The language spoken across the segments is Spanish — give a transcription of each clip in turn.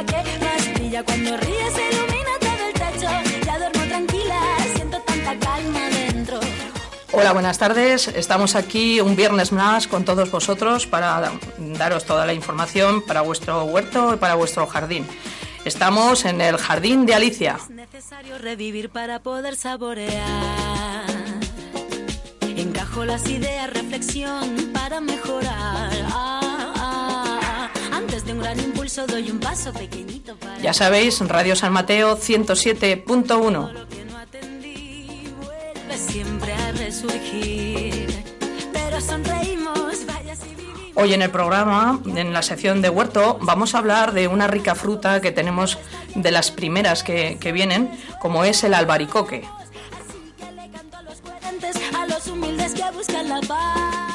estrella que más brilla cuando ríes ilumina todo el techo. Ya duermo tranquila, siento tanta calma dentro. Hola, buenas tardes. Estamos aquí un viernes más con todos vosotros para daros toda la información para vuestro huerto y para vuestro jardín. Estamos en el jardín de Alicia. Es necesario revivir para poder saborear. Encajo las ideas, reflexión para mejorar. Gran impulso doy un paso pequeñito para Ya sabéis, Radio San Mateo 107.1. lo que no atendí vuelve siempre a resurgir. Pero sonreímos, vaya si vivimos. Hoy en el programa, en la sección de huerto, vamos a hablar de una rica fruta que tenemos de las primeras que, que vienen, como es el albaricoque. Así que le canto a los coherentes, a los humildes que buscan la paz.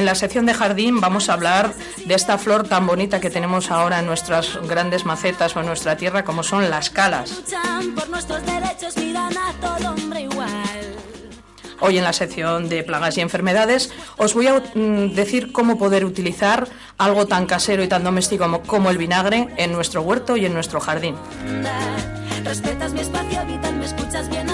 En la sección de jardín vamos a hablar de esta flor tan bonita que tenemos ahora en nuestras grandes macetas o en nuestra tierra, como son las calas. Hoy en la sección de plagas y enfermedades os voy a mm, decir cómo poder utilizar algo tan casero y tan doméstico como, como el vinagre en nuestro huerto y en nuestro jardín. Respetas mi espacio vital, me escuchas bien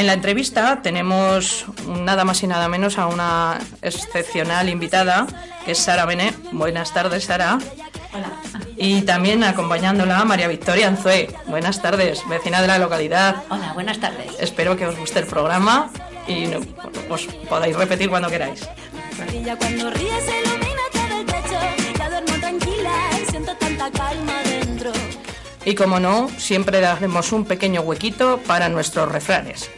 En la entrevista tenemos nada más y nada menos a una excepcional invitada, que es Sara Bené. Buenas tardes, Sara. Y también acompañándola María Victoria Anzué. Buenas tardes, vecina de la localidad. Hola, buenas tardes. Espero que os guste el programa y no, os podáis repetir cuando queráis. Brilla cuando ríes, ilumina todo el techo. Ya duermo tranquila y siento tanta calma dentro. Y como no, siempre daremos un pequeño huequito para nuestros refranes.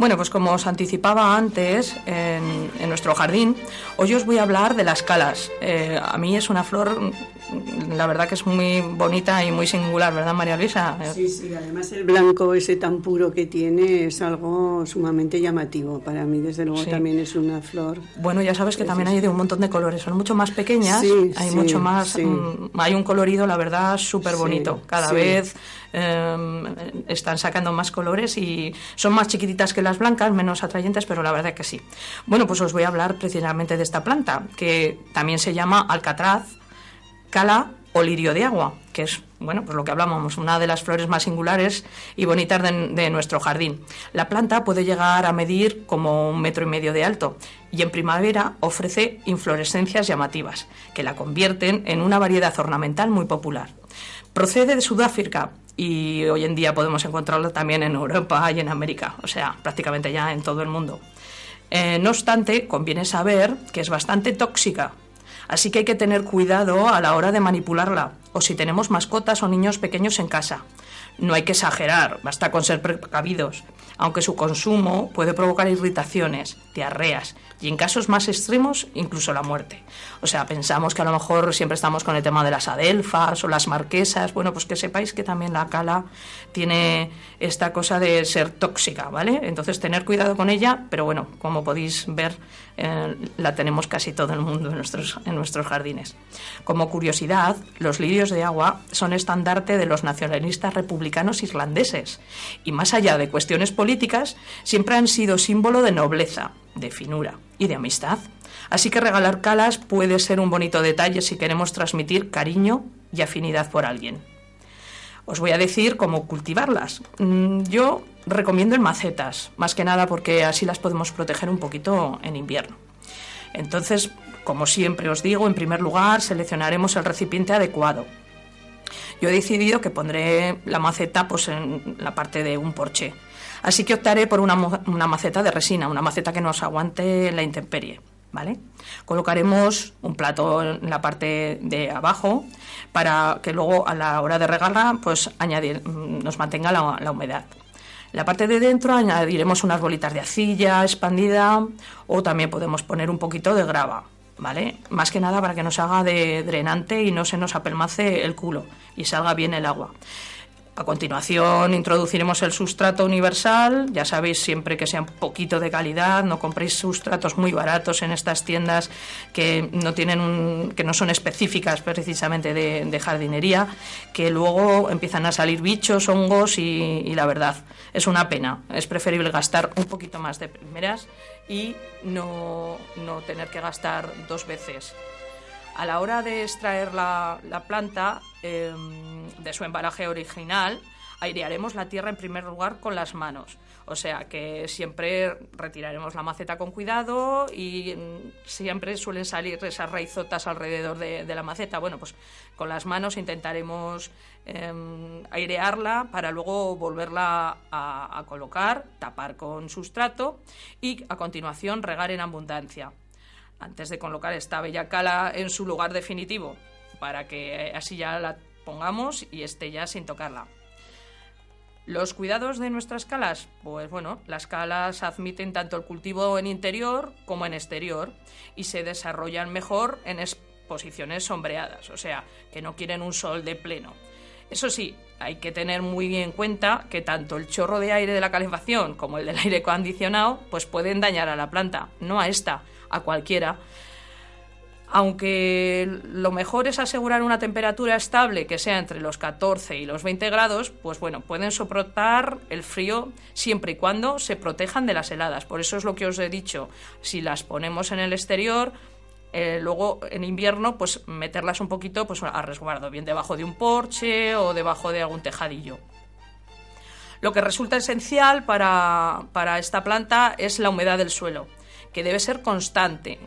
Bueno, pues como os anticipaba antes en, en nuestro jardín, hoy os voy a hablar de las calas. Eh, a mí es una flor, mm, la verdad que es muy bonita y muy singular, ¿verdad, María Luisa? Sí, sí, además el blanco ese tan puro que tiene es algo sumamente llamativo. Para mí, desde luego, Sí. también es una flor. Bueno, ya sabes que también hay de un montón de colores, son mucho más pequeñas, Sí, hay sí, mucho más, sí. mm, hay un colorido, la verdad, súper bonito. Sí, Cada vez eh, están sacando más colores y son más chiquititas que las blancas, menos atrayentes, pero la verdad que sí. Bueno, pues os voy a hablar precisamente de esta planta, que también se llama alcatraz, cala o lirio de agua, que es, bueno, pues lo que hablábamos, una de las flores más singulares y bonitas de, de nuestro jardín. La planta puede llegar a medir como un metro y medio de alto y en primavera ofrece inflorescencias llamativas, que la convierten en una variedad ornamental muy popular. Procede de Sudáfrica y hoy en día podemos encontrarla también en Europa y en América, o sea, prácticamente ya en todo el mundo. Eh, no obstante, conviene saber que es bastante tóxica, así que hay que tener cuidado a la hora de manipularla, o si tenemos mascotas o niños pequeños en casa. No hay que exagerar, basta con ser precavidos, aunque su consumo puede provocar irritaciones, diarreas y en casos más extremos incluso la muerte. O sea, pensamos que a lo mejor siempre estamos con el tema de las adelfas o las marquesas, bueno, pues que sepáis que también la cala tiene esta cosa de ser tóxica, ¿vale? Entonces tener cuidado con ella, pero bueno, como podéis ver, eh, la tenemos casi todo el mundo en nuestros, en nuestros jardines. Como curiosidad, los lirios de agua son estandarte de los nacionalistas republicanos irlandeses y más allá de cuestiones políticas, siempre han sido símbolo de nobleza, de finura y de amistad. Así que regalar calas puede ser un bonito detalle si queremos transmitir cariño y afinidad por alguien. Os voy a decir cómo cultivarlas. Mm, Yo recomiendo en macetas, más que nada porque así las podemos proteger un poquito en invierno. Entonces, como siempre os digo, en primer lugar seleccionaremos el recipiente adecuado. Yo he decidido que pondré la maceta pues, en la parte de un porche. Así que optaré por una, maceta de resina, una maceta que nos aguante la intemperie. ¿Vale? Colocaremos un plato en la parte de abajo para que luego a la hora de regarla pues mm, nos mantenga la, la humedad. La parte de dentro añadiremos unas bolitas de arcilla expandida o también podemos poner un poquito de grava, ¿vale? Más que nada para que nos haga de drenante y no se nos apelmace el culo y salga bien el agua. A continuación introduciremos el sustrato universal, ya sabéis siempre que sea un poquito de calidad, no compréis sustratos muy baratos en estas tiendas que no tienen un, que no son específicas precisamente de, jardinería, que luego empiezan a salir bichos, hongos y, y la verdad es una pena. Es preferible gastar un poquito más de primeras y no, no tener que gastar dos veces. A la hora de extraer la, la planta eh, de su embalaje original, airearemos la tierra en primer lugar con las manos. O sea que siempre retiraremos la maceta con cuidado y mm, siempre suelen salir esas raizotas alrededor de, la maceta. Bueno, pues con las manos intentaremos eh, airearla para luego volverla a colocar, tapar con sustrato y a continuación regar en abundancia antes de colocar esta bella cala en su lugar definitivo, para que así ya la pongamos y esté ya sin tocarla. Los cuidados de nuestras calas, pues bueno, las calas admiten tanto el cultivo en interior como en exterior y se desarrollan mejor en exposiciones sombreadas, o sea, que no quieren un sol de pleno. Eso sí, hay que tener muy en cuenta que tanto el chorro de aire de la calefacción como el del aire acondicionado pues pueden dañar a la planta, no a esta, a cualquiera. Aunque lo mejor es asegurar una temperatura estable que sea entre los 14 y los 20 grados, pues bueno, pueden soportar el frío siempre y cuando se protejan de las heladas. Por eso es lo que os he dicho, si las ponemos en el exterior, eh, luego en invierno pues meterlas un poquito pues a resguardo, bien debajo de un porche o debajo de algún tejadillo. Lo que resulta esencial para, para esta planta es la humedad del suelo, que debe ser constante,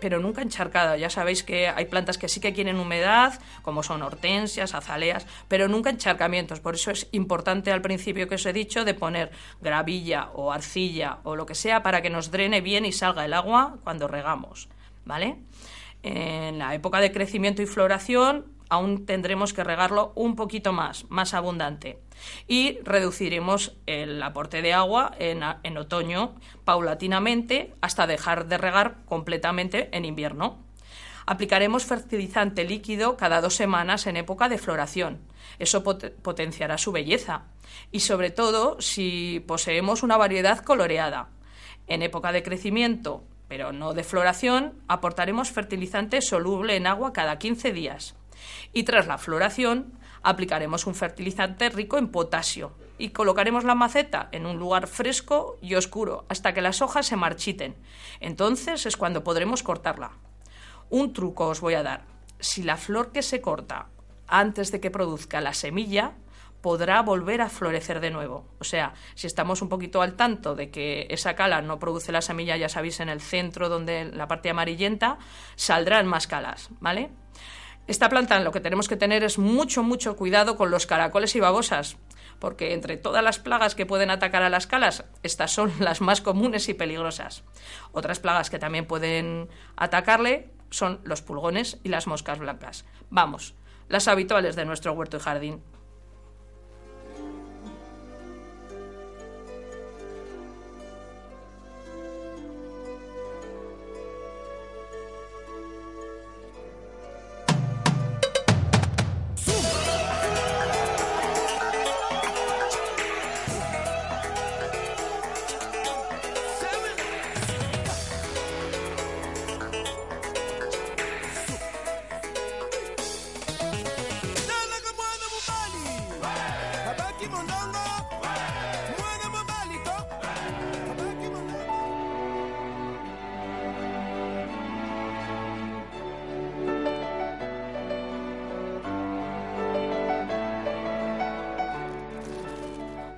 pero nunca encharcada. Ya sabéis que hay plantas que sí que quieren humedad, como son hortensias, azaleas, pero nunca encharcamientos. Por eso es importante al principio que os he dicho de poner gravilla o arcilla o lo que sea para que nos drene bien y salga el agua cuando regamos. ¿Vale? En la época de crecimiento y floración aún tendremos que regarlo un poquito más, más abundante. Y reduciremos el aporte de agua en, otoño paulatinamente hasta dejar de regar completamente en invierno. Aplicaremos fertilizante líquido cada dos semanas en época de floración. Eso pot potenciará su belleza. Y sobre todo si poseemos una variedad coloreada. En época de crecimiento pero no de floración, aportaremos fertilizante soluble en agua cada 15 días. Y tras la floración, aplicaremos un fertilizante rico en potasio y colocaremos la maceta en un lugar fresco y oscuro hasta que las hojas se marchiten. Entonces es cuando podremos cortarla. Un truco os voy a dar. Si la flor que se corta antes de que produzca la semilla, podrá volver a florecer de nuevo. O sea, si estamos un poquito al tanto de que esa cala no produce la semilla, ya sabéis, en el centro donde la parte amarillenta, saldrán más calas, ¿vale? Esta planta lo que tenemos que tener es mucho, mucho cuidado con los caracoles y babosas, porque entre todas las plagas que pueden atacar a las calas, estas son las más comunes y peligrosas. Otras plagas que también pueden atacarle son los pulgones y las moscas blancas. Vamos, las habituales de nuestro huerto y jardín.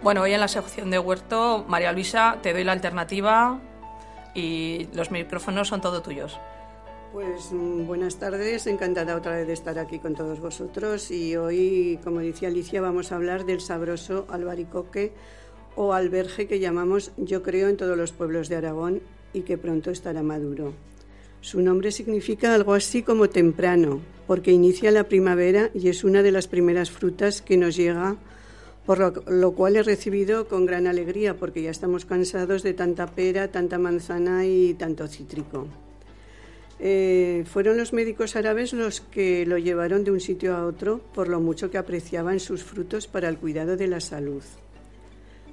Bueno, hoy en la sección de huerto, María Luisa, te doy la alternativa y los micrófonos son todos tuyos. Pues mm, buenas tardes, encantada otra vez de estar aquí con todos vosotros y hoy, como decía Alicia, vamos a hablar del sabroso albaricoque o alberge que llamamos yo creo en todos los pueblos de Aragón y que pronto estará maduro. Su nombre significa algo así como temprano, porque inicia la primavera y es una de las primeras frutas que nos llega por lo, cual he recibido con gran alegría porque ya estamos cansados de tanta pera, tanta manzana y tanto cítrico. Eh, fueron los médicos árabes los que lo llevaron de un sitio a otro por lo mucho que apreciaban sus frutos para el cuidado de la salud.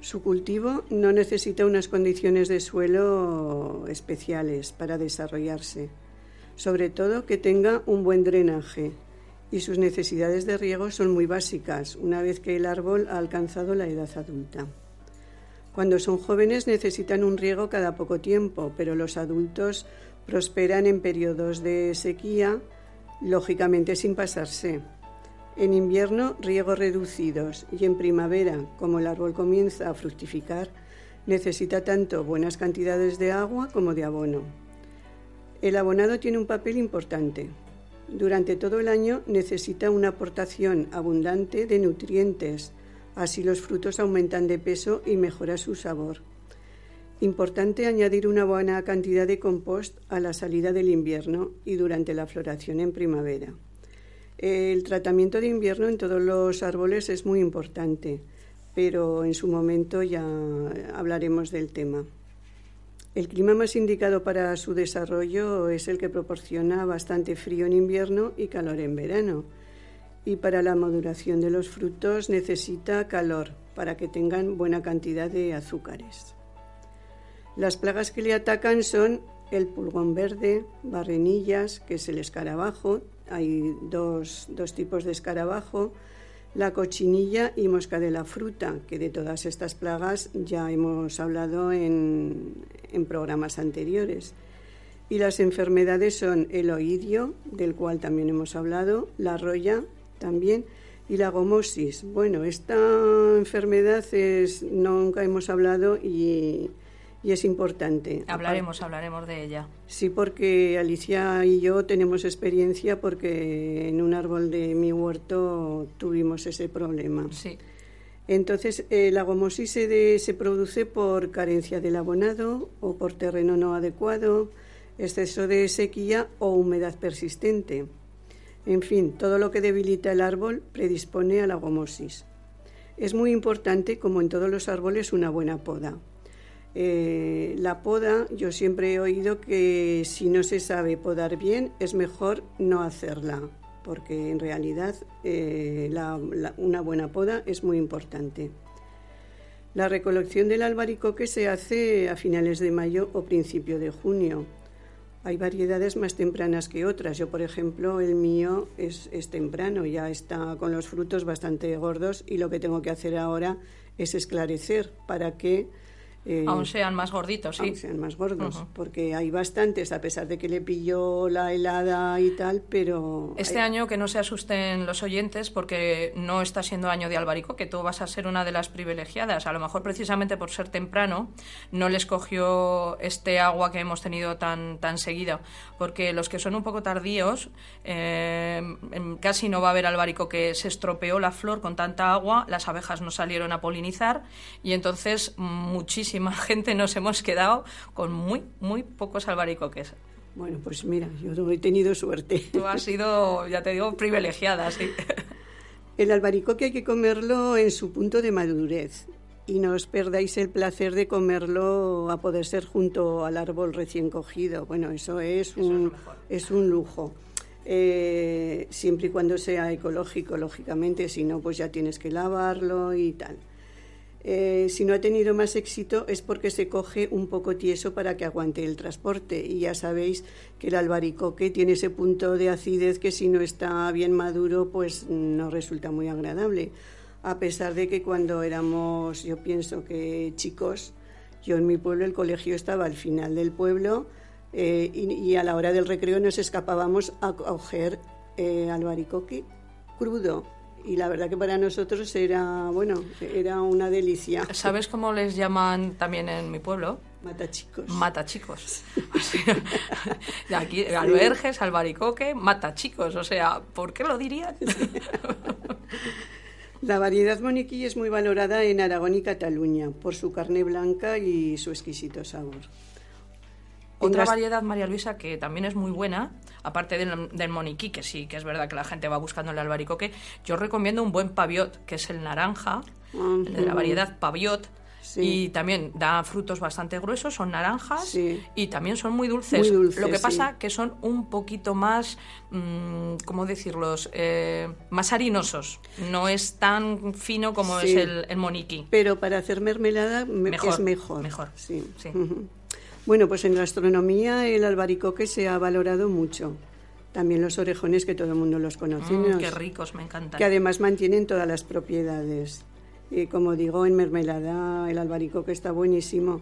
Su cultivo no necesita unas condiciones de suelo especiales para desarrollarse, sobre todo que tenga un buen drenaje y sus necesidades de riego son muy básicas una vez que el árbol ha alcanzado la edad adulta. Cuando son jóvenes necesitan un riego cada poco tiempo, pero los adultos prosperan en periodos de sequía, lógicamente sin pasarse. En invierno, riegos reducidos y en primavera, como el árbol comienza a fructificar, necesita tanto buenas cantidades de agua como de abono. El abonado tiene un papel importante. Durante todo el año necesita una aportación abundante de nutrientes, así los frutos aumentan de peso y mejora su sabor. Importante añadir una buena cantidad de compost a la salida del invierno y durante la floración en primavera. El tratamiento de invierno en todos los árboles es muy importante, pero en su momento ya hablaremos del tema. El clima más indicado para su desarrollo es el que proporciona bastante frío en invierno y calor en verano. Y para la maduración de los frutos necesita calor para que tengan buena cantidad de azúcares. Las plagas que le atacan son el pulgón verde, barrenillas, que es el escarabajo, hay dos, tipos de escarabajo, la cochinilla y mosca de la fruta, que de todas estas plagas ya hemos hablado en, en programas anteriores. Y las enfermedades son el oidio, del cual también hemos hablado, la roya también, y la gomosis. Bueno, esta enfermedad es, nunca hemos hablado y y es importante. Hablaremos, hablaremos de ella. Sí, porque Alicia y yo tenemos experiencia porque en un árbol de mi huerto tuvimos ese problema. Sí. Entonces, eh, la gomosis se, se produce por carencia del abonado o por terreno no adecuado, exceso de sequía o humedad persistente. En fin, todo lo que debilita el árbol predispone a la gomosis. Es muy importante, como en todos los árboles, una buena poda. Eh, la poda, yo siempre he oído que si no se sabe podar bien, es mejor no hacerla, porque en realidad eh, una buena poda es muy importante. La recolección del albaricoque se hace a finales de mayo o principio de junio. Hay variedades más tempranas que otras. Yo, por ejemplo, el mío es, es temprano, ya está con los frutos bastante gordos y lo que tengo que hacer ahora es esclarecer para que eh, aún sean más gorditos, sí. Aún sean más gordos, porque hay bastantes, a pesar de que le pilló la helada y tal, pero... Este año que no se asusten los oyentes, porque no está siendo año de albarico, que tú vas a ser una de las privilegiadas. A lo mejor precisamente por ser temprano no les cogió este agua que hemos tenido tan, tan seguido, porque los que son un poco tardíos, eh, casi no va a haber albarico, que se estropeó la flor con tanta agua, las abejas no salieron a polinizar y entonces muchísimo gente nos hemos quedado con muy, muy pocos albaricoques. Bueno, pues mira, yo he tenido suerte. Tú has sido, ya te digo, privilegiada, sí. El albaricoque hay que comerlo en su punto de madurez y no os perdáis el placer de comerlo a poder ser junto al árbol recién cogido. Bueno, eso es, un, es, un lujo. Eh, siempre y cuando sea ecológico, lógicamente, si no, pues ya tienes que lavarlo y tal. Eh, si no ha tenido más éxito es porque se coge un poco tieso para que aguante el transporte. Y ya sabéis que el albaricoque tiene ese punto de acidez que si no está bien maduro, pues no resulta muy agradable. A pesar de que cuando éramos, yo pienso que chicos, yo en mi pueblo, el colegio estaba al final del pueblo eh, y, a la hora del recreo nos escapábamos a coger eh, albaricoque crudo y la verdad que para nosotros era, bueno, era una delicia. ¿Sabes cómo les llaman también en mi pueblo? Matachicos. Matachicos. Aquí, alberges, albaricoque, matachicos. O sea, ¿por qué lo dirían? La variedad moniquí es muy valorada en Aragón y Cataluña por su carne blanca y su exquisito sabor. Otra variedad, María Luisa, que también es muy buena, aparte del, del, moniquí, que sí, que es verdad que la gente va buscando el albaricoque, yo recomiendo un buen paviot, que es el naranja, de la variedad paviot, Sí. Y también da frutos bastante gruesos, son naranjas Sí. y también son muy dulces. Muy dulces, Lo que sí. pasa que son un poquito más, mm, ¿cómo decirlos? Eh, más harinosos. No es tan fino como Sí. es el, el moniqui. Pero para hacer mermelada Mejor, es mejor. mejor, Sí. sí. Ujú. Bueno, pues en gastronomía el albaricoque se ha valorado mucho. También los orejones, que todo el mundo los conoce. Mm, qué ricos, me encantan. que además mantienen todas las propiedades. Y como digo, en mermelada el albaricoque está buenísimo.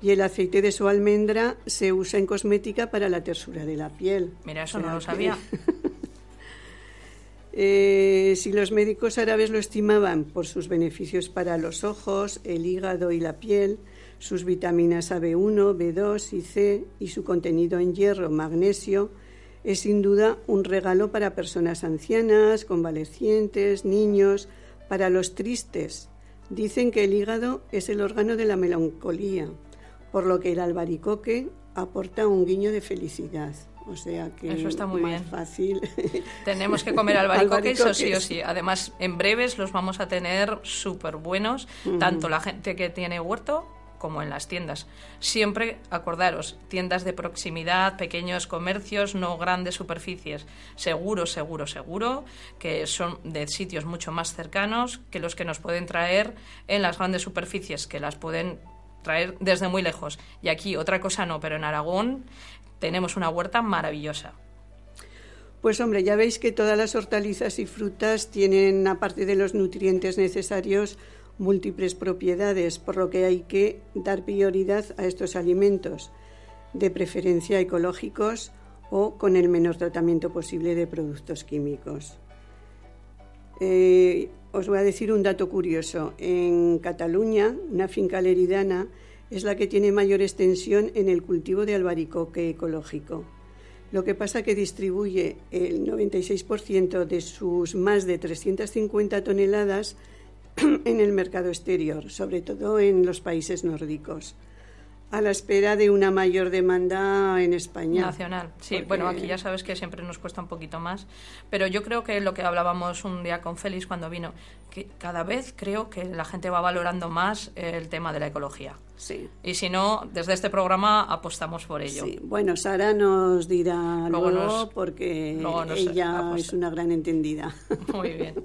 Y el aceite de su almendra se usa en cosmética para la tersura de la piel. Mira, eso no lo sabía. Eh, si los médicos árabes lo estimaban por sus beneficios para los ojos, el hígado y la piel, sus vitaminas AB1, B2 y C y su contenido en hierro, magnesio, es sin duda un regalo para personas ancianas, convalecientes, niños, para los tristes. Dicen que el hígado es el órgano de la melancolía, por lo que el albaricoque aporta un guiño de felicidad. O sea que Eso está muy más bien. fácil. Tenemos que comer albaricoque, eso sí o sí. Además, en breves los vamos a tener súper buenos, tanto la gente que tiene huerto como en las tiendas. Siempre acordaros, tiendas de proximidad, pequeños comercios, no grandes superficies. Seguro, seguro, seguro que son de sitios mucho más cercanos que los que nos pueden traer en las grandes superficies, que las pueden traer desde muy lejos. Y aquí otra cosa no, pero en Aragón tenemos una huerta maravillosa. Pues hombre, ya veis que todas las hortalizas y frutas tienen, aparte de los nutrientes necesarios, múltiples propiedades, por lo que hay que dar prioridad a estos alimentos, de preferencia ecológicos o con el menor tratamiento posible de productos químicos. Eh, os voy a decir un dato curioso. En Cataluña, una finca leridana es la que tiene mayor extensión en el cultivo de albaricoque ecológico. Lo que pasa que distribuye el 96% de sus más de 350 toneladas en el mercado exterior, sobre todo en los países nórdicos, a la espera de una mayor demanda en España. Nacional, sí. Porque- Bueno, aquí ya sabes que siempre nos cuesta un poquito más, pero yo creo que lo que hablábamos un día con Félix cuando vino, que cada vez creo que la gente va valorando más el tema de la ecología. Sí. Y si no, desde este programa apostamos por ello. Sí, bueno, Sara nos dirá Luego luego, nos- porque luego nos ella apuesta. es una gran entendida. Muy bien.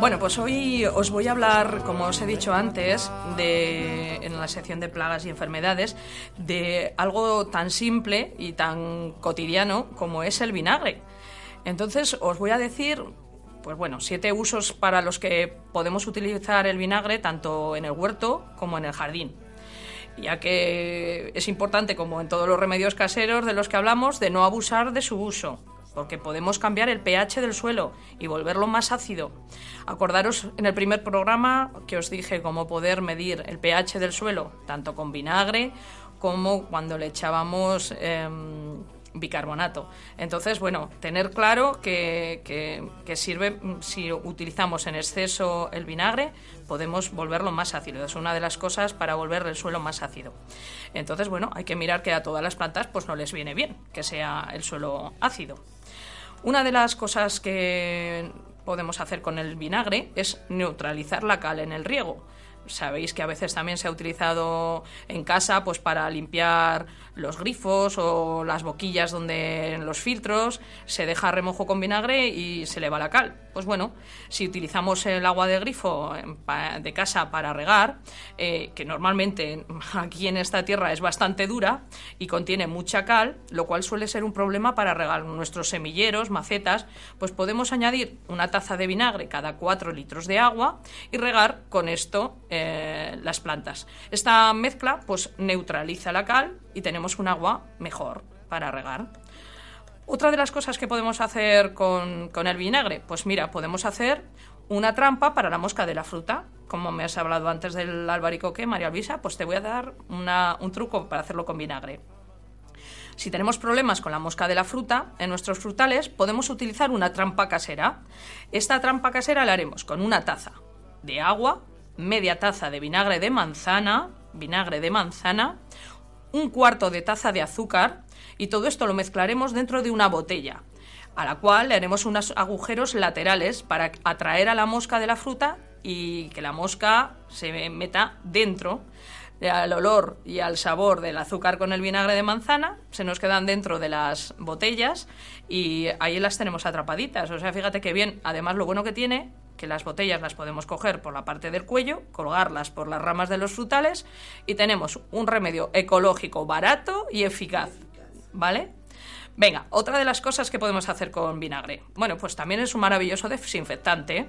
Bueno, pues hoy os voy a hablar, como os he dicho antes, de, en la sección de plagas y enfermedades, de algo tan simple y tan cotidiano como es el vinagre. Entonces os voy a decir, pues bueno, siete usos para los que podemos utilizar el vinagre tanto en el huerto como en el jardín. Ya que es importante, como en todos los remedios caseros de los que hablamos, de no abusar de su uso, porque podemos cambiar el pH del suelo y volverlo más ácido. Acordaros en el primer programa que os dije cómo poder medir el pH del suelo, tanto con vinagre como cuando le echábamos em, bicarbonato. Entonces, bueno, tener claro que, que- sirve, mm, si utilizamos en exceso el vinagre, podemos volverlo más ácido. Es una de las cosas para volver el suelo más ácido. Entonces, bueno, hay que mirar que a todas las plantas pues no les viene bien que sea el suelo ácido. Una de las cosas que podemos hacer con el vinagre es neutralizar la cal en el riego. Sabéis que a veces también se ha utilizado en casa pues para limpiar los grifos o las boquillas donde los filtros se deja remojo con vinagre y se le va la cal. Pues bueno, si utilizamos el agua de grifo de casa para regar, eh, que normalmente aquí en esta tierra es bastante dura y contiene mucha cal, lo cual suele ser un problema para regar nuestros semilleros, macetas, pues podemos añadir una taza de vinagre cada 4 litros de agua y regar con esto eh, las plantas. Esta mezcla pues neutraliza la cal y tenemos un agua mejor para regar. Otra de las cosas que podemos hacer con, con el vinagre, pues mira, podemos hacer una trampa para la mosca de la fruta. Como me has hablado antes del albaricoque, María Luisa, pues te voy a dar una- un truco para hacerlo con vinagre. Si tenemos problemas con la mosca de la fruta, en nuestros frutales podemos utilizar una trampa casera. Esta trampa casera la haremos con una taza de agua, media taza de vinagre de manzana, vinagre de manzana, un cuarto de taza de azúcar y todo esto lo mezclaremos dentro de una botella, a la cual le haremos unos agujeros laterales para atraer a la mosca de la fruta y que la mosca se meta dentro al olor y al sabor del azúcar con el vinagre de manzana, se nos quedan dentro de las botellas y ahí las tenemos atrapaditas. O sea, fíjate que bien, además lo bueno que tiene, que las botellas las podemos coger por la parte del cuello, colgarlas por las ramas de los frutales y tenemos un remedio ecológico barato y eficaz. ¿Vale? Venga, otra de las cosas que podemos hacer con vinagre. Bueno, pues también es un maravilloso desinfectante.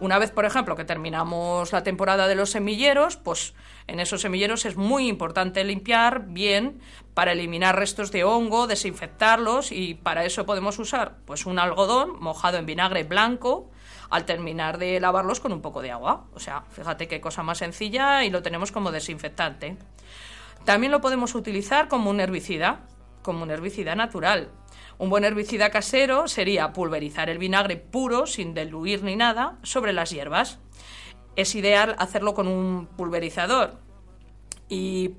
Una vez, por ejemplo, que terminamos la temporada de los semilleros, pues en esos semilleros es muy importante limpiar bien para eliminar restos de hongo, desinfectarlos y para eso podemos usar pues un algodón mojado en vinagre blanco al terminar de lavarlos con un poco de agua. O sea, fíjate qué cosa más sencilla y lo tenemos como desinfectante. También lo podemos utilizar como un herbicida, como un herbicida natural. Un buen herbicida casero sería pulverizar el vinagre puro, sin diluir ni nada, sobre las hierbas. Es ideal hacerlo con un pulverizador y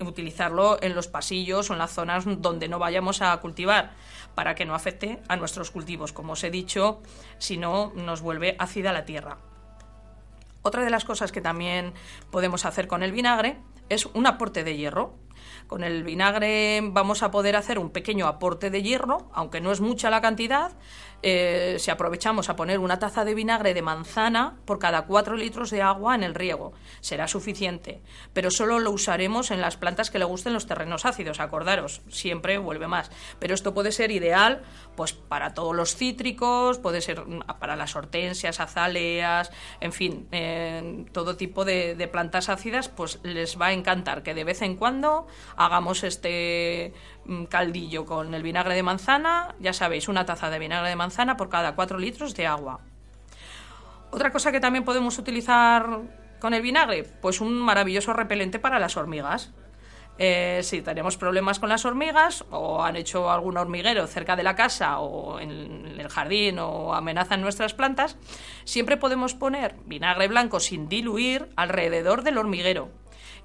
utilizarlo en los pasillos o en las zonas donde no vayamos a cultivar para que no afecte a nuestros cultivos. Como os he dicho, si no nos vuelve ácida la tierra. Otra de las cosas que también podemos hacer con el vinagre es un aporte de hierro. Con el vinagre vamos a poder hacer un pequeño aporte de hierro, aunque no es mucha la cantidad. Eh, si aprovechamos a poner una taza de vinagre de manzana por cada 4 litros de agua en el riego, será suficiente. Pero solo lo usaremos en las plantas que le gusten los terrenos ácidos, acordaros, siempre vuelve más. Pero esto puede ser ideal pues para todos los cítricos, puede ser mm, para las hortensias, azaleas, en fin, todo tipo de, de plantas ácidas, pues les va a encantar que de vez en cuando hagamos este caldillo con el vinagre de manzana, ya sabéis, una taza de vinagre de manzana por cada 4 litros de agua. Otra cosa que también podemos utilizar con el vinagre, pues un maravilloso repelente para las hormigas. Eh, si tenemos problemas con las hormigas o han hecho algún hormiguero cerca de la casa o en el jardín o amenazan nuestras plantas, siempre podemos poner vinagre blanco sin diluir alrededor del hormiguero.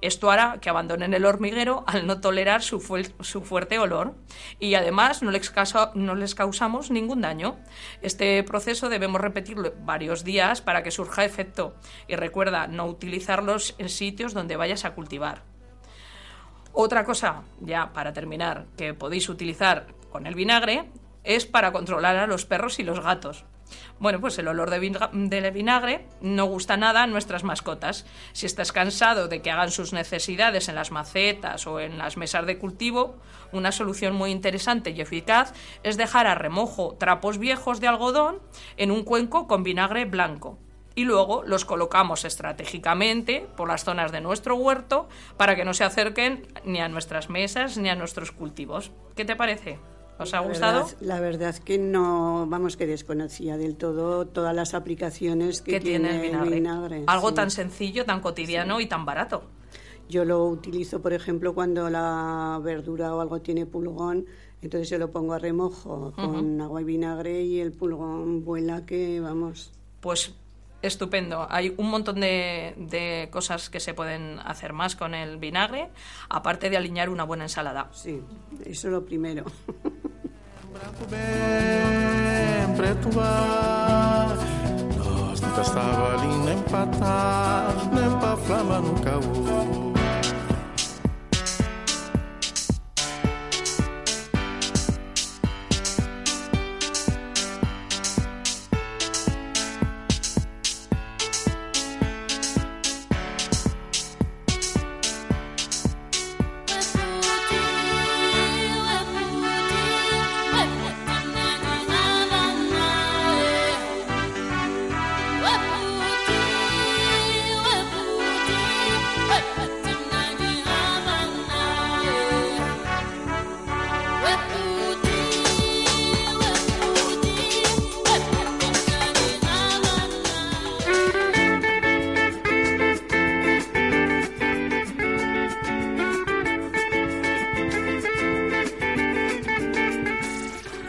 Esto hará que abandonen el hormiguero al no tolerar su, fuerte olor y además no les causamos ningún daño. Este proceso debemos repetirlo varios días para que surja efecto y recuerda no utilizarlos en sitios donde vayas a cultivar. Otra cosa, ya para terminar, que podéis utilizar con el vinagre es para controlar a los perros y los gatos. Bueno, pues el olor de, vinagre no gusta nada a nuestras mascotas. Si estás cansado de que hagan sus necesidades en las macetas o en las mesas de cultivo, una solución muy interesante y eficaz es dejar a remojo trapos viejos de algodón en un cuenco con vinagre blanco y luego los colocamos estratégicamente por las zonas de nuestro huerto para que no se acerquen ni a nuestras mesas ni a nuestros cultivos. ¿Qué te parece? ¿Os ha La gustado? verdad- la verdad que no, vamos, que desconocía del todo todas las aplicaciones que, tiene el vinagre. Algo sí. tan sencillo, tan cotidiano y tan barato. Yo lo utilizo, por ejemplo, cuando la verdura o algo tiene pulgón, entonces yo lo pongo a remojo con agua y vinagre y el pulgón vuela que, vamos, Pues estupendo. Hay un montón de, de cosas que se pueden hacer más con el vinagre, aparte de alinear una buena ensalada. sí, eso es lo primero.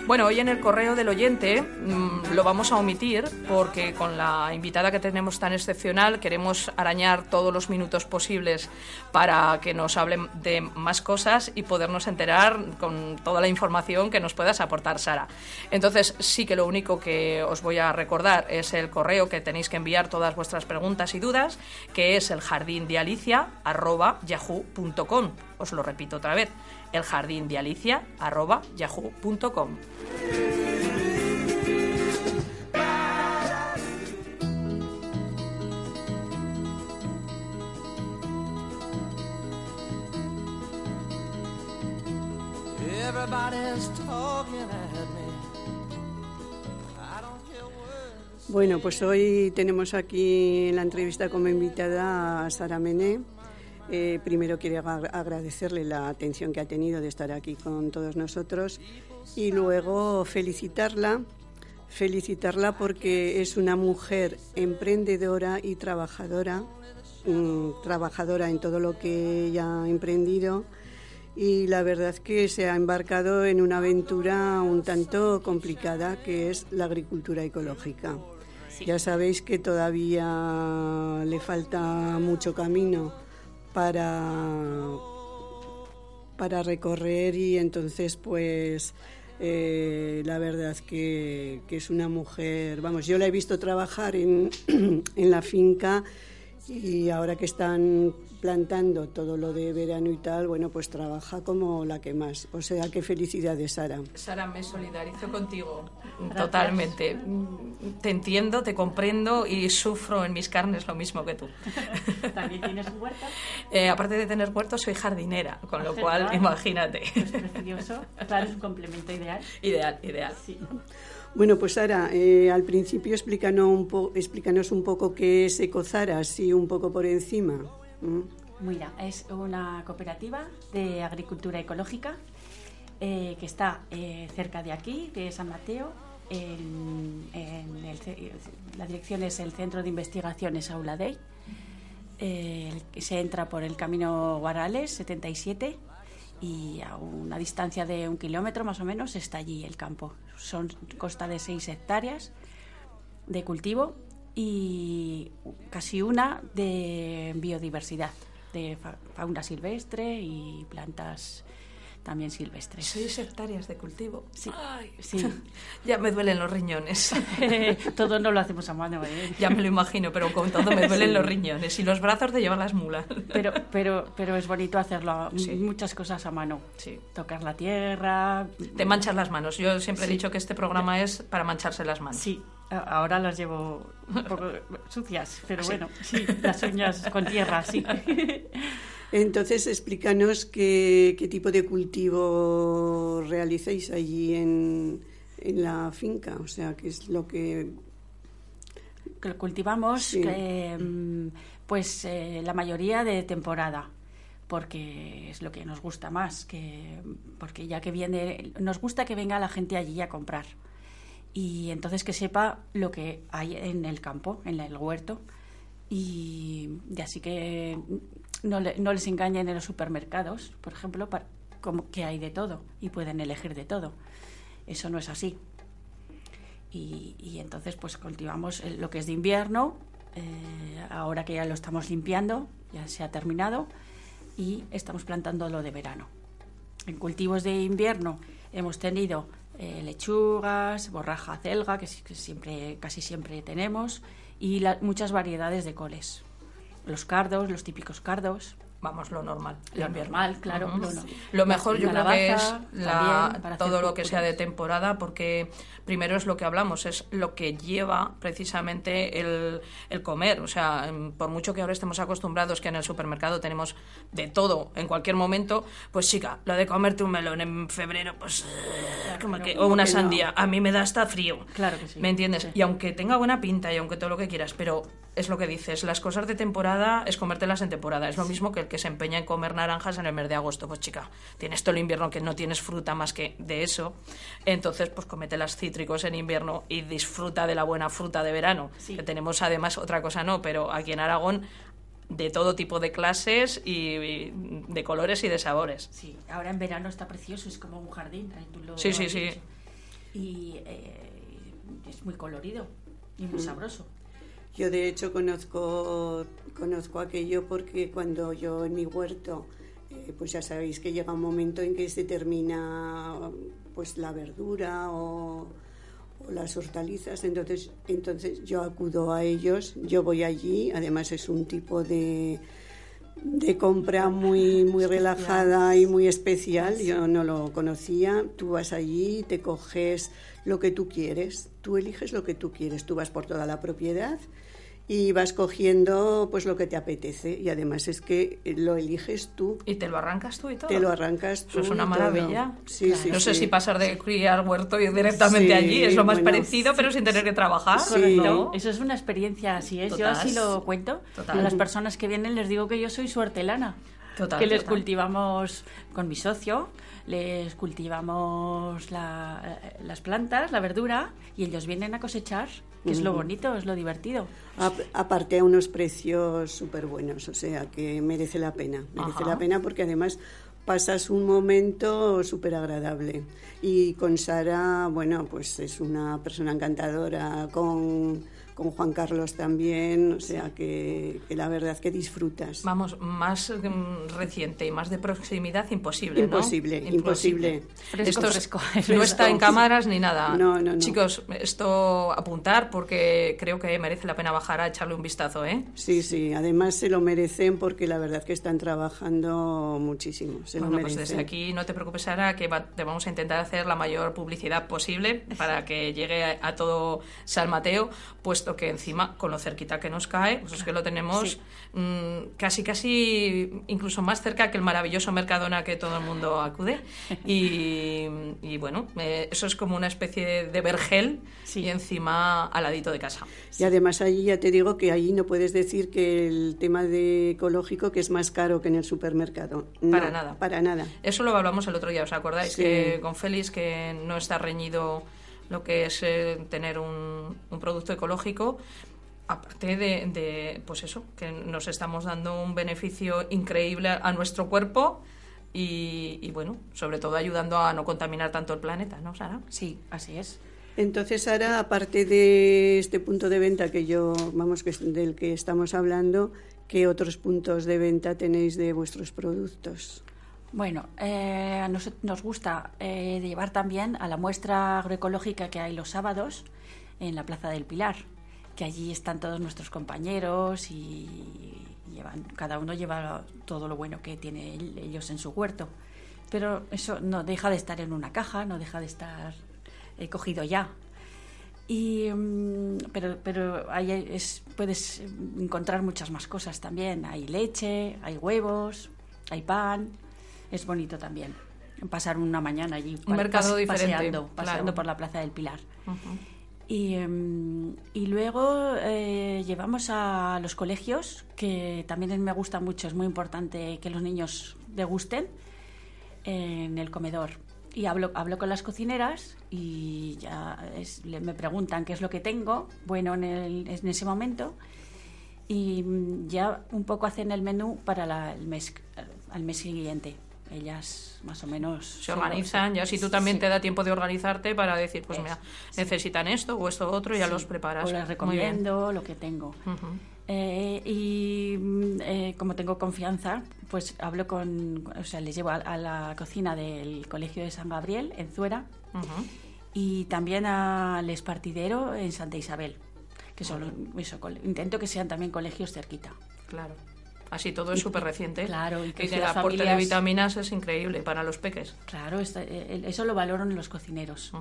Bueno, hoy en el correo del oyente mm, lo vamos a omitir porque con la invitada que tenemos tan excepcional queremos arañar todos los minutos posibles para que nos hablen de más cosas y podernos enterar con toda la información que nos puedas aportar, Sara. Entonces, sí que lo único que os voy a recordar es el correo que tenéis que enviar todas vuestras preguntas y dudas, que es el jardín. Os lo repito otra vez, el jardín de Alicia yahoo.com. Bueno, pues hoy tenemos aquí en la entrevista como invitada a Sara Mené. Eh, primero quiero agradecerle la atención que ha tenido de estar aquí con todos nosotros y luego felicitarla, felicitarla porque es una mujer emprendedora y trabajadora, mm, trabajadora en todo lo que ella ha emprendido y la verdad que se ha embarcado en una aventura un tanto complicada que es la agricultura ecológica. Ya sabéis que todavía le falta mucho camino para, para recorrer y entonces pues eh, la verdad que, que, es una mujer, vamos, yo la he visto trabajar en, en la finca y ahora que están plantando todo lo de verano y tal, bueno, pues trabaja como la que más. O sea, qué felicidades, Sara. Sara, me solidarizo contigo totalmente. Te entiendo, te comprendo y sufro en mis carnes lo mismo que tú. ¿También tienes un huerto? Eh, aparte de tener huerto, soy jardinera, con lo cual, imagínate. Pues precioso. Claro, es un complemento ideal. Ideal, ideal. Sí. Bueno, pues Sara, eh, al principio explícanos un, po explícanos un poco qué es Ecozara, así un poco por encima. Mira, es una cooperativa de agricultura ecológica eh, que está eh, cerca de aquí, de San Mateo. En, la dirección es el Centro de Investigaciones Aula Day. Eh, se entra por el camino Guarales 77 y a una distancia de un kilómetro más o menos está allí el campo. Son costa de 6 hectáreas de cultivo y casi una de biodiversidad, de fauna silvestre y plantas también silvestres. Seis hectáreas de cultivo. Sí. sí. ya me duelen los riñones. todo no lo hacemos a mano, ¿eh? Ya me lo imagino, pero con todo me duelen los riñones y los brazos de llevar las mulas. pero, pero, pero es bonito hacerlo, muchas cosas a mano. Sí. Tocar la tierra. Te manchas las manos. Yo siempre he dicho que este programa es para mancharse las manos. Sí, Ahora las llevo un poco sucias, pero bueno, sí, las uñas con tierra, sí. Entonces, explícanos qué, qué tipo de cultivo realizáis allí en, en, la finca, o sea, qué es lo que... cultivamos, mm, pues eh, la mayoría de temporada porque es lo que nos gusta más, que porque ya que viene, nos gusta que venga la gente allí a comprar y entonces que sepa lo que hay en el campo, en el huerto, y, así que no, les engañen en los supermercados, por ejemplo, para, como que hay de todo y pueden elegir de todo. Eso no es así. Y, entonces pues cultivamos lo que es de invierno, eh, ahora que ya lo estamos limpiando, ya se ha terminado, y estamos plantando lo de verano. En cultivos de invierno hemos tenido eh, lechugas, borraja celga, que, siempre, casi siempre tenemos, y muchas variedades de coles. Los cardos, los típicos cardos, vamos, lo normal. Lo normal, claro. lo, mejor yo creo que es todo lo que sea de temporada, porque primero es lo que hablamos, es lo que lleva precisamente el, el, comer. O sea, por mucho que ahora estemos acostumbrados que en el supermercado tenemos de todo en cualquier momento, pues chica, lo de comerte un melón en febrero, pues... o una sandía, a mí me da hasta frío. Claro que sí. ¿Me entiendes? Y aunque tenga buena pinta y aunque todo lo que quieras, pero es lo que dices, las cosas de temporada es comértelas en temporada. Es lo mismo que el que se empeña en comer naranjas en el mes de agosto. Pues chica, tienes todo el invierno que no tienes fruta más que de eso. Entonces, pues las cítricos en invierno y disfruta de la buena fruta de verano. Que tenemos además otra cosa no, pero aquí en Aragón de todo tipo de clases y, de colores y de sabores. Sí, ahora en verano está precioso, es como un jardín. sí, sí, sí. y eh, es muy colorido y muy sabroso. Yo de hecho conozco, conozco aquello porque cuando yo en mi huerto, eh, pues ya sabéis que llega un momento en que se termina pues la verdura o, o las hortalizas, entonces, entonces yo acudo a ellos, yo voy allí, además es un tipo de, de compra muy, muy relajada y muy especial. Yo no lo conocía. Tú vas allí, te coges lo que tú quieres, tú eliges lo que tú quieres, tú vas por toda la propiedad y vas cogiendo pues lo que te apetece y además es que lo eliges tú. Y te lo arrancas tú y todo. Te lo arrancas tú. Eso es una maravilla. Sí, sí, no sé si pasar de criar huerto y directamente Sí, allí es lo más bueno. parecido, pero sin tener que trabajar. Sí. ¿no? Eso es una experiencia, así es. Yo así lo cuento. Total. A las personas que vienen les digo que yo soy su hortelana. Total, que les cultivamos con mi socio, les cultivamos la- eh, las plantas, la verdura, y ellos vienen a cosechar, que es lo bonito, es lo divertido. Aparte a unos precios súper buenos, o sea que merece la pena, merece Ajá. la pena porque además pasas un momento súper agradable. Y con Sara, bueno, pues es una persona encantadora, con, con Juan Carlos también, o sea que, que la verdad que disfrutas. Vamos, más mm, reciente y más de proximidad imposible, ¿no? Imposible, imposible. Fresco, Esto es- fresco. No está en cámaras ni nada. No, no, no. Chicos, esto apuntar porque creo que merece la pena bajar a echarle un vistazo, ¿eh? Sí, sí, además se lo merecen porque la verdad que están trabajando muchísimo, se Bueno, lo pues merecen. desde aquí no te preocupes, Sara, que va- te vamos a intentar hacer la mayor publicidad posible para que llegue a, a todo San Mateo, puesto que encima, con lo cerquita que nos cae, pues es que lo tenemos Sí. mm, casi, casi, incluso más cerca que el maravilloso Mercadona que todo el mundo acude. Y, y bueno, eh, eso es como una especie de vergel Sí. y encima al ladito de casa. Y además allí ya te digo que allí no puedes decir que el tema de ecológico que es más caro que en el supermercado. No, Para nada. Para nada. Eso lo hablamos el otro día, ¿os acordáis? Sí. Que con Félix que no está reñido lo que es eh, tener un, un producto ecológico, aparte de, de, pues eso, que nos estamos dando un beneficio increíble a, a nuestro cuerpo y, y, bueno, sobre todo ayudando a no contaminar tanto el planeta, ¿no, Sara? Sí, así es. Entonces ahora, aparte de este punto de venta que yo, vamos, que es del que estamos hablando, ¿qué otros puntos de venta tenéis de vuestros productos? Bueno, eh, nos, nos gusta eh, llevar también a la muestra agroecológica que hay los sábados en la Plaza del Pilar, que allí están todos nuestros compañeros y llevan, cada uno lleva todo lo bueno que tiene ellos en su huerto. Pero eso no deja de estar en una caja, no deja de estar eh, cogido ya. Y, mm, pero pero ahí es, puedes encontrar muchas más cosas también. Hay leche, hay huevos, hay pan. Es bonito también pasar una mañana allí Un mercado diferente, paseando, paseando claro. por la Plaza del Pilar. Y, em, y luego eh, llevamos a los colegios, que también me gusta mucho, es muy importante que los niños degusten en el comedor. Y hablo, hablo con las cocineras y ya es- me preguntan qué es lo que tengo, bueno, en, el- en ese momento. Y mm, ya un poco hacen el menú para la- el mes, al mes siguiente. Ellas más o menos Se organizan, ya si tú también te da tiempo de organizarte para decir, pues mira, necesitan esto o esto otro, ya Sí, los preparas. O les recomiendo lo que tengo. Eh, y mm, eh, como tengo confianza, pues hablo con, o sea, les llevo a, a la cocina del Colegio de San Gabriel en Zuera y también al Espartidero en Santa Isabel, que son, eso, col- intento que sean también colegios cerquita. Claro. Así todo es súper reciente. claro, y que y el aporte de vitaminas es increíble para los peques. Claro, esta- eh, eso lo valoran los cocineros.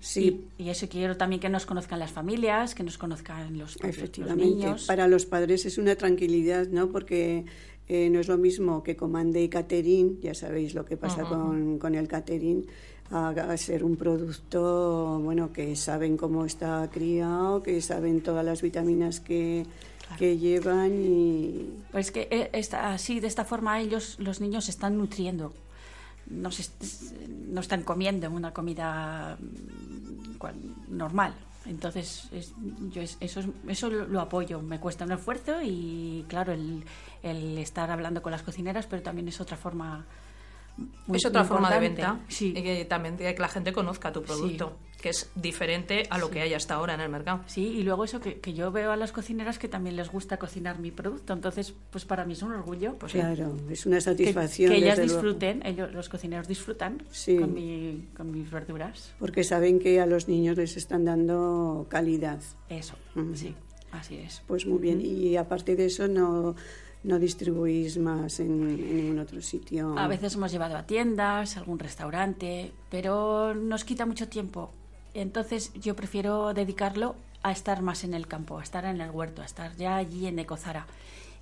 Sí, Y, y eso quiero también que nos conozcan las familias, que nos conozcan los, los Efectivamente, niños. para los padres es una tranquilidad, ¿no? Porque eh, no es lo mismo que comande catering, ya sabéis lo que pasa con, con el catering, a, a ser un producto, bueno, que saben cómo está criado, que saben todas las vitaminas que, que llevan y... Pues que eh, esta- así, de esta forma, ellos, los niños, se están nutriendo. No, se no están comiendo una comida mm, normal. Entonces, es- yo es- eso, es- eso lo, lo apoyo. Me cuesta un esfuerzo y, claro, el, el estar hablando con las cocineras, pero también es otra forma muy- es otra muy forma de venta Sí. y que también de que la gente conozca tu producto, que es diferente a lo que hay hasta ahora en el mercado. Sí, y luego eso que, que yo veo a las cocineras que también les gusta cocinar mi producto, entonces pues para mí es un orgullo Pues sí. Claro, es una que, satisfacción. que ellas luego, disfruten, ellos, los cocineros disfrutan Sí. con, mi, con mis verduras. porque saben que a los niños les están dando calidad. Eso, Ujú. sí, así es. Pues muy bien. Y aparte de eso, no, no distribuís más en, en ningún otro sitio. A veces hemos llevado a tiendas, algún restaurante, pero nos quita mucho tiempo. Entonces yo prefiero dedicarlo a estar más en el campo, a estar en el huerto, a estar ya allí en Ecozara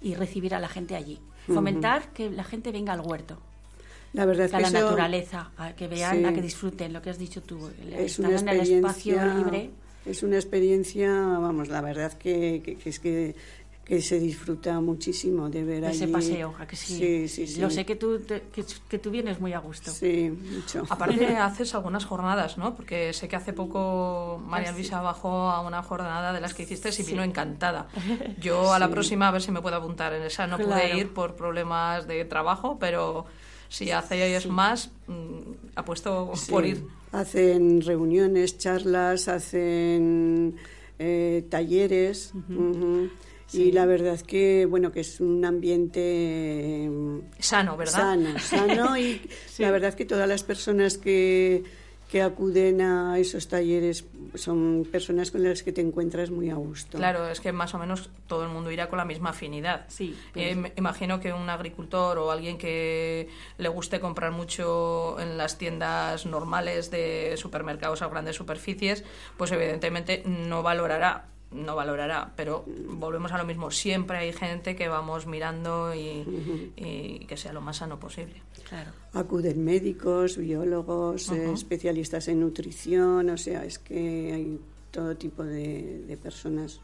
y recibir a la gente allí. Fomentar que la gente venga al huerto, La verdad a que la eso naturaleza, a que vean, Sí. a que disfruten lo que has dicho tú. es estar en el espacio libre. Es una experiencia, vamos, la verdad que, que- que es que, que se disfruta muchísimo de ver Ese allí. paseo, ¿a que sí? Sí, sí. Lo sé que tú, te- que, que tú vienes muy a gusto. Sí, mucho. Aparte haces algunas jornadas, ¿no? Porque sé que hace poco María Luisa bajó a una jornada de las que hiciste y vino encantada. Yo a la próxima a ver si me puedo apuntar en esa. No pude ir por problemas de trabajo, pero si hacéis más, mm, apuesto por ir. Hacen reuniones, charlas, hacen eh, talleres. Y la verdad que, bueno, que es un ambiente Sano, ¿verdad? sano, sano y la verdad que todas las personas que, que acuden a esos talleres son personas con las que te encuentras muy a gusto. Claro, es que más o menos todo el mundo irá con la misma afinidad. Sí, Eh, pues- me- imagino que un agricultor o alguien que le guste comprar mucho en las tiendas normales de supermercados o grandes superficies, pues evidentemente no valorará no valorará, pero volvemos a lo mismo. Siempre hay gente que vamos mirando y, y que sea lo más sano posible. Claro. Acuden médicos, biólogos, eh, especialistas en nutrición, o sea, es que hay todo tipo de, de personas.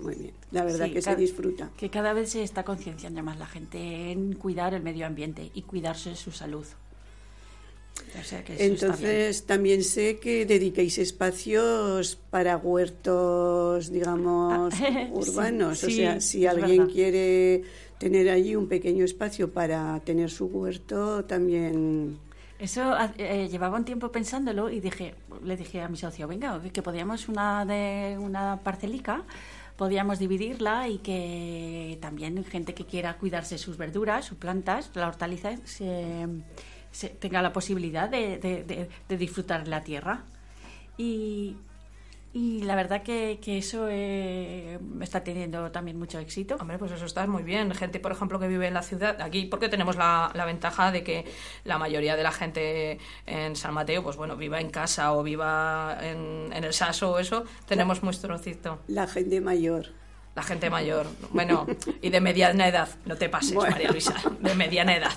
Muy bien. La verdad Sí, que se cada- disfruta. Que cada vez se está concienciando más la gente en cuidar el medio ambiente y cuidarse su salud. O sea que eso está bien. Entonces, también sé que dedicáis espacios para huertos, digamos, Ah, urbanos. o sea, sí, si alguien verdad. quiere tener allí un pequeño espacio para tener su huerto, también. Eso eh, llevaba un tiempo pensándolo y dije, le dije a mi socio, venga, que podíamos una de una parcelica, podíamos dividirla y que también gente que quiera cuidarse sus verduras, sus plantas, la hortaliza, se, se- tenga la posibilidad de, de- de- de disfrutar la tierra. Y, y la verdad que, que eso eh, está teniendo también mucho éxito. Hombre, pues eso está muy bien. Gente, por ejemplo, que vive en la ciudad, aquí porque tenemos la, la ventaja de que la mayoría de la gente en San Mateo, pues bueno, viva en casa o viva en, en el Saso o eso, tenemos nuestro trocito. La gente mayor. La gente mayor, bueno, y de mediana edad, no te pases, Bueno. María Luisa, de mediana edad.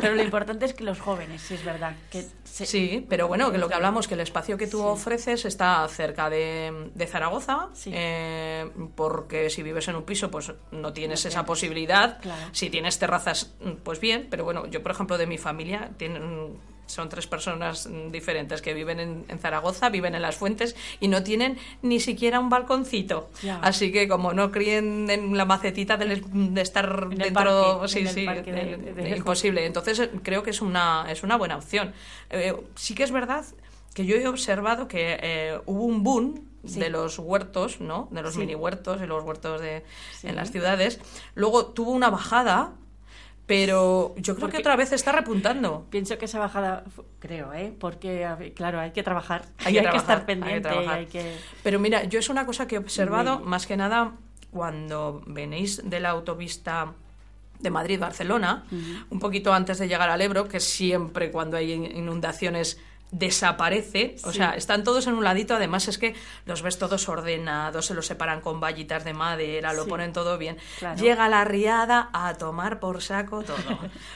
Pero lo importante es que los jóvenes, sí es verdad, que se- Sí, pero bueno, que lo que hablamos, que el espacio que tú ofreces está cerca de, de Zaragoza, Sí. eh, porque si vives en un piso, pues no tienes esa posibilidad. Claro. Si tienes terrazas, pues bien, pero bueno, yo por ejemplo de mi familia tienen son tres personas mm, diferentes que viven en, en Zaragoza, viven en las fuentes y no tienen ni siquiera un balconcito. Así que como no críen en la macetita de, de estar En dentro, parque, sí, en sí, de- de- imposible. Entonces creo que es una, es una buena opción. Eh, sí que es verdad que yo he observado que eh, hubo un boom Sí. de los huertos, ¿no? De los Sí. mini huertos y los huertos de, Sí. en las ciudades. Luego tuvo una bajada, pero yo creo Porque- que otra vez está repuntando. Pienso que esa bajada, creo, ¿eh? Porque, claro, hay que trabajar, Hay que hay que trabajar, estar hay que pendiente, hay que... Pero mira, yo es una cosa que he observado, más que nada, cuando venís de la autovista de Madrid-Barcelona, un poquito antes de llegar al Ebro, que siempre cuando hay in- inundaciones desaparece, o sea, están todos en un ladito, además es que los ves todos ordenados, se los separan con vallitas de madera, lo Sí. ponen todo bien. Claro. Llega la riada a tomar por saco todo.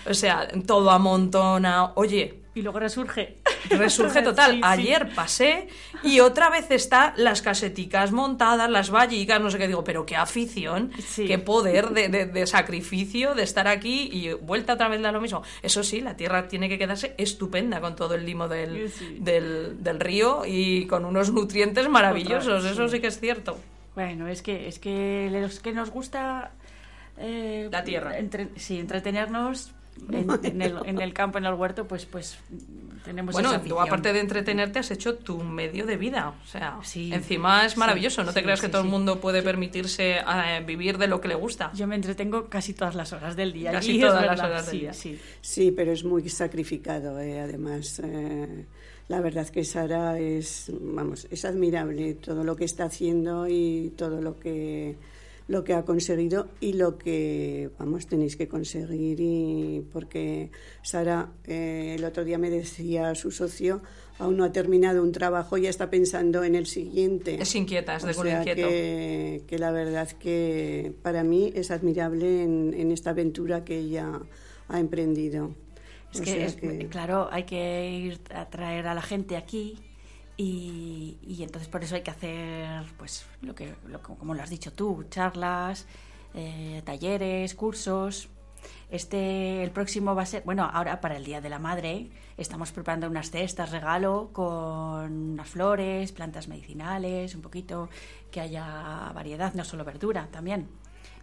o sea, todo amontona. Oye, Y luego resurge. Resurge total. Sí, sí. Ayer pasé y otra vez está las caseticas montadas, las vallicas, no sé qué digo, pero qué afición, Sí. qué poder de, de- de sacrificio de estar aquí y vuelta otra vez a lo mismo. Eso sí, la tierra tiene que quedarse estupenda con todo el limo del, del, del río y con unos nutrientes maravillosos, eso sí. sí que es cierto. Bueno, es que, es que los que nos gusta... eh, La tierra. entre- sí, entretenernos, en, en el, en el campo, en el huerto, pues, pues tenemos Bueno, esa tú aparte de entretenerte has hecho tu medio de vida. O sea, Sí. encima es Sí, maravilloso. No te sí, creas que sí, todo el mundo puede permitirse eh, vivir de lo que le gusta. Yo me entretengo casi todas las horas del día. Casi todas las horas del sí, día. sí. Sí, pero es muy sacrificado, eh, además. eh, la verdad que Sara es, vamos, es admirable todo lo que está haciendo y todo lo que lo que ha conseguido y lo que vamos tenéis que conseguir y porque Sara eh, el otro día me decía su socio aún no ha terminado un trabajo y ya está pensando en el siguiente Es inquieta, es de o sea inquieto. que, que la verdad que para mí es admirable en, en esta aventura que ella ha emprendido. Es que, es- claro, hay que ir a traer a la gente aquí y, y entonces por eso hay que hacer, pues, lo que, lo, como lo has dicho tú, charlas, eh, talleres, cursos. Este, el próximo va a ser, bueno, ahora para el Día de la Madre estamos preparando unas cestas regalo con unas flores, plantas medicinales, un poquito, que haya variedad, no solo verdura también,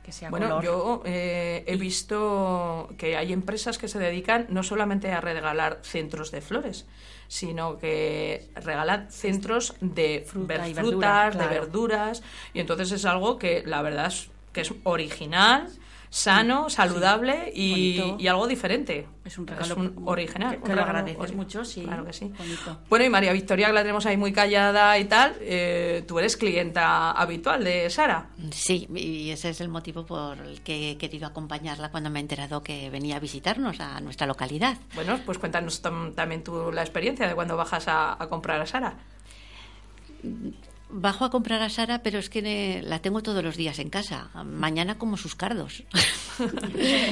que sea Bueno, color. yo eh, he visto que hay empresas que se dedican no solamente a regalar centros de flores, sino que regalan centros de Fruta ver- y frutas, verdura, de verduras, y entonces es algo que la verdad es que es original, sano, saludable y, algo diferente. Es un regalo un original. que- un lo agradeces mucho, sí, Claro que sí. bonito. Bueno, y María Victoria, que la tenemos ahí muy callada y tal, eh, tú eres clienta habitual de Sara. Sí, y ese es el motivo por el que he querido acompañarla cuando me he enterado que venía a visitarnos a nuestra localidad. Bueno, pues cuéntanos tam- también tú la experiencia de cuando bajas a, a comprar a Sara. Bajo a comprar a Sara, pero es que la tengo todos los días en casa. Mañana como sus cardos.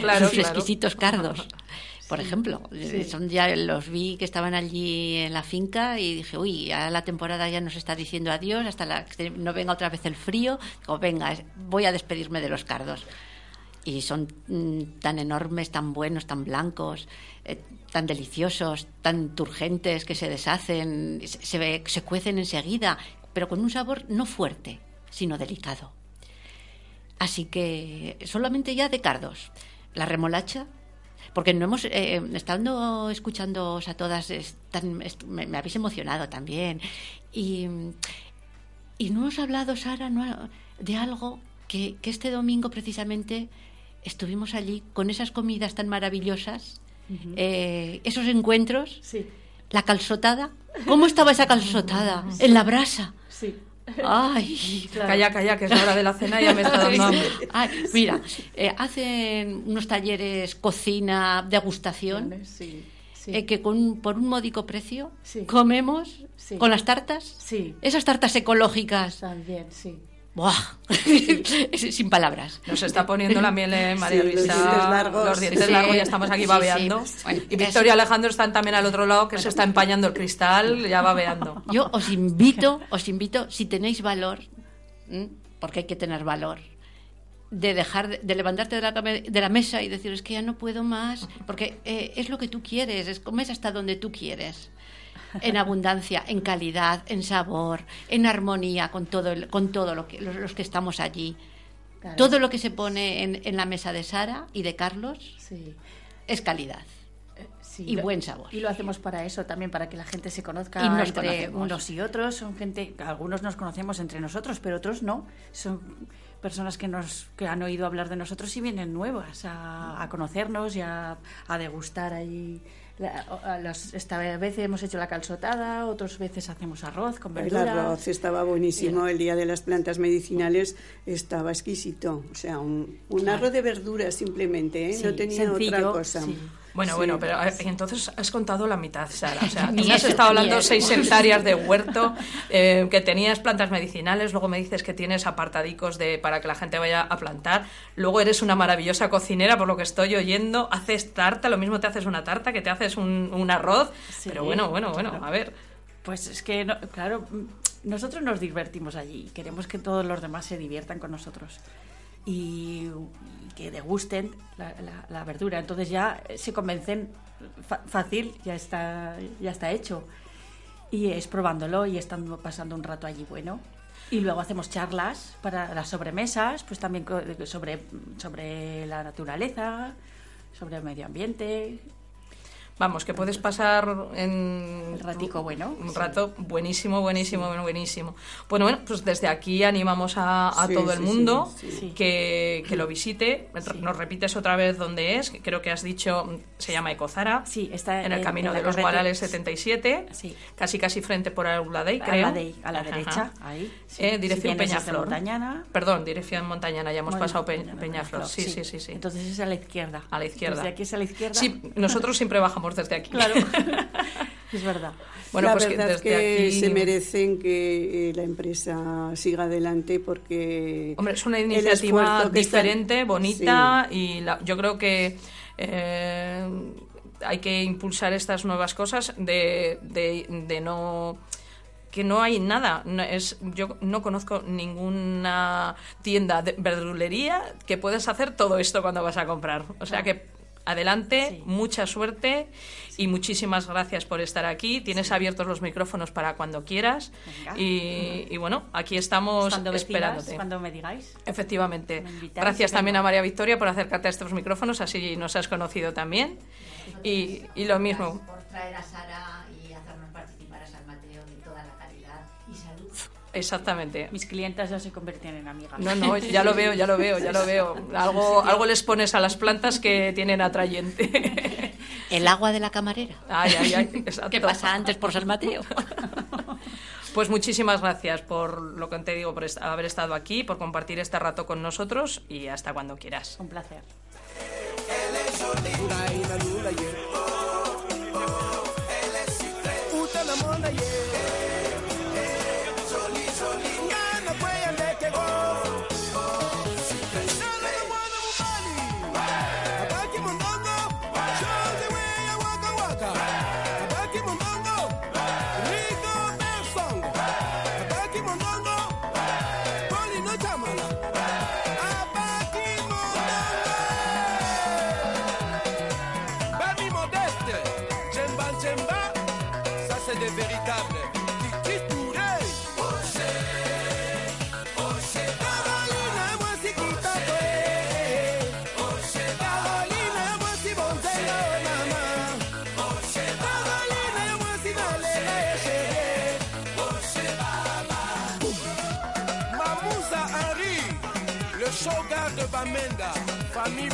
Claro, sus claro. exquisitos cardos. Por ejemplo, Eh, son ya los vi que estaban allí en la finca y dije, uy, ya la temporada ya nos está diciendo adiós hasta la, que no venga otra vez el frío. Digo, venga, voy a despedirme de los cardos. Y son mm, tan enormes, tan buenos, tan blancos, eh, tan deliciosos, tan turgentes que se deshacen, se, se se cuecen enseguida, pero con un sabor no fuerte, sino delicado. Así que solamente ya de cardos. La remolacha, porque no hemos, eh, estando escuchándoos a todas, es tan- es- me, me habéis emocionado también. Y, y no hemos hablado, Sara, no de algo que, que este domingo precisamente estuvimos allí con esas comidas tan maravillosas, eh, esos encuentros, Sí, la calzotada. ¿Cómo estaba esa calzotada? En la brasa. Sí. Ay, Calla, calla, que es la hora de la cena y ya me está dando hambre. Ay, mira, eh, hacen unos talleres cocina, degustación, Sí, sí. eh, que con, por un módico precio Sí. comemos con las tartas. Sí. Esas tartas ecológicas. También, sí. ¡Buah! Sin palabras. Nos está poniendo la miel, eh, María Sí, los Luisa. dientes largos. Los dientes Sí. largos, ya estamos aquí Sí, babeando. sí. Bueno, y Victoria y Alejandro están también al otro lado, que se está empañando el cristal, ya babeando. Yo os invito, os invito, si tenéis valor, ¿m? porque hay que tener valor, de dejar de, levantarte de la, came- de la mesa y decir es que ya no puedo más, porque eh, es lo que tú quieres, es comes hasta donde tú quieres. En abundancia, en calidad, en sabor, en armonía con todo, el- con todo lo que, los, los que estamos allí. Claro. Todo lo que se pone en, en la mesa de Sara y de Carlos Sí. es calidad. Sí, Y lo- buen sabor. Y lo hacemos para eso también, para que la gente se conozca Y nos entre conocemos. unos y otros. Son gente, algunos nos conocemos entre nosotros, pero otros no. Son personas que nos que han oído hablar de nosotros y vienen nuevas a, a conocernos y a, a degustar ahí. La- a esta vez hemos hecho la calzotada, otras veces hacemos arroz con El verdura. arroz estaba buenísimo, el día de las plantas medicinales estaba exquisito. O sea, un, un arroz de verduras simplemente, ¿eh? Sí, no tenía sencillo, otra cosa. sí. Bueno, Sí. bueno, pero eh, entonces has contado la mitad, Sara. O sea, tú has estado hablando seis hectáreas de huerto, eh, que tenías plantas medicinales, luego me dices que tienes apartadicos de, para que la gente vaya a plantar, luego eres una maravillosa cocinera, por lo que estoy oyendo, haces tarta, lo mismo te haces una tarta que te haces un, un arroz, Sí, pero bueno, bueno, bueno, claro. a ver. Pues es que, no- claro, nosotros nos divertimos allí y queremos que todos los demás se diviertan con nosotros y, que degusten la, la- verdura. Entonces ya se convencen fácil, ya está, ya está hecho. Y es probándolo y estando pasando un rato allí bueno. Y luego hacemos charlas para las sobremesas, pues también sobre, sobre la naturaleza, sobre el medio ambiente. Vamos, que puedes pasar en... El ratico bueno, Un sí. rato buenísimo, buenísimo, bueno, buenísimo. Bueno, bueno, pues desde aquí animamos a, a Sí, todo el sí, mundo sí, sí. Que, que lo visite. Nos repites otra vez dónde es, creo que has dicho, se llama Ecozara. Sí, está en el en- camino en de los Guarales 77, Sí. casi casi frente por Aula Dei, A creo. la, de- a la Ajá. derecha, ahí. sí. Eh, dirección Peñaflor. Montañana. Perdón, dirección Montañana, ya hemos Bueno, pasado Peñaflor. Sí, sí, sí, sí. Entonces es a la izquierda. A la izquierda. Desde aquí es a la izquierda. Sí, nosotros siempre bajamos desde aquí. Claro. es verdad. Bueno, la pues que verdad es desde que aquí- se merecen que eh, la empresa siga adelante porque Hombre, es una iniciativa que están- diferente, bonita y la- yo creo que eh, hay que impulsar estas nuevas cosas de, de- de no que no hay nada no es yo no conozco ninguna tienda de verdulería que puedas hacer todo esto cuando vas a comprar o sea que adelante Sí. mucha suerte y muchísimas gracias por estar aquí tienes abiertos los micrófonos para cuando quieras Venga. y, y bueno aquí estamos Cuando vecinas, esperándote cuando me digáis. Efectivamente. Me invitáis, Gracias también a María Victoria por acercarte a estos micrófonos, así nos has conocido también. Y, y lo mismo. Por traer a Sara y hacernos participar a San Mateo de toda la calidad y salud. Exactamente. Mis clientas ya se convierten en amigas. No, no, ya lo veo, ya lo veo, ya lo veo. Algo, algo les pones a las plantas que tienen atrayente. El agua de la camarera. Ay, ay, ay, exacto. ¿Qué pasa antes por San Mateo? Pues muchísimas gracias por lo que te digo, por haber estado aquí, por compartir este rato con nosotros y hasta cuando quieras. Un placer.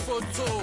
Photo.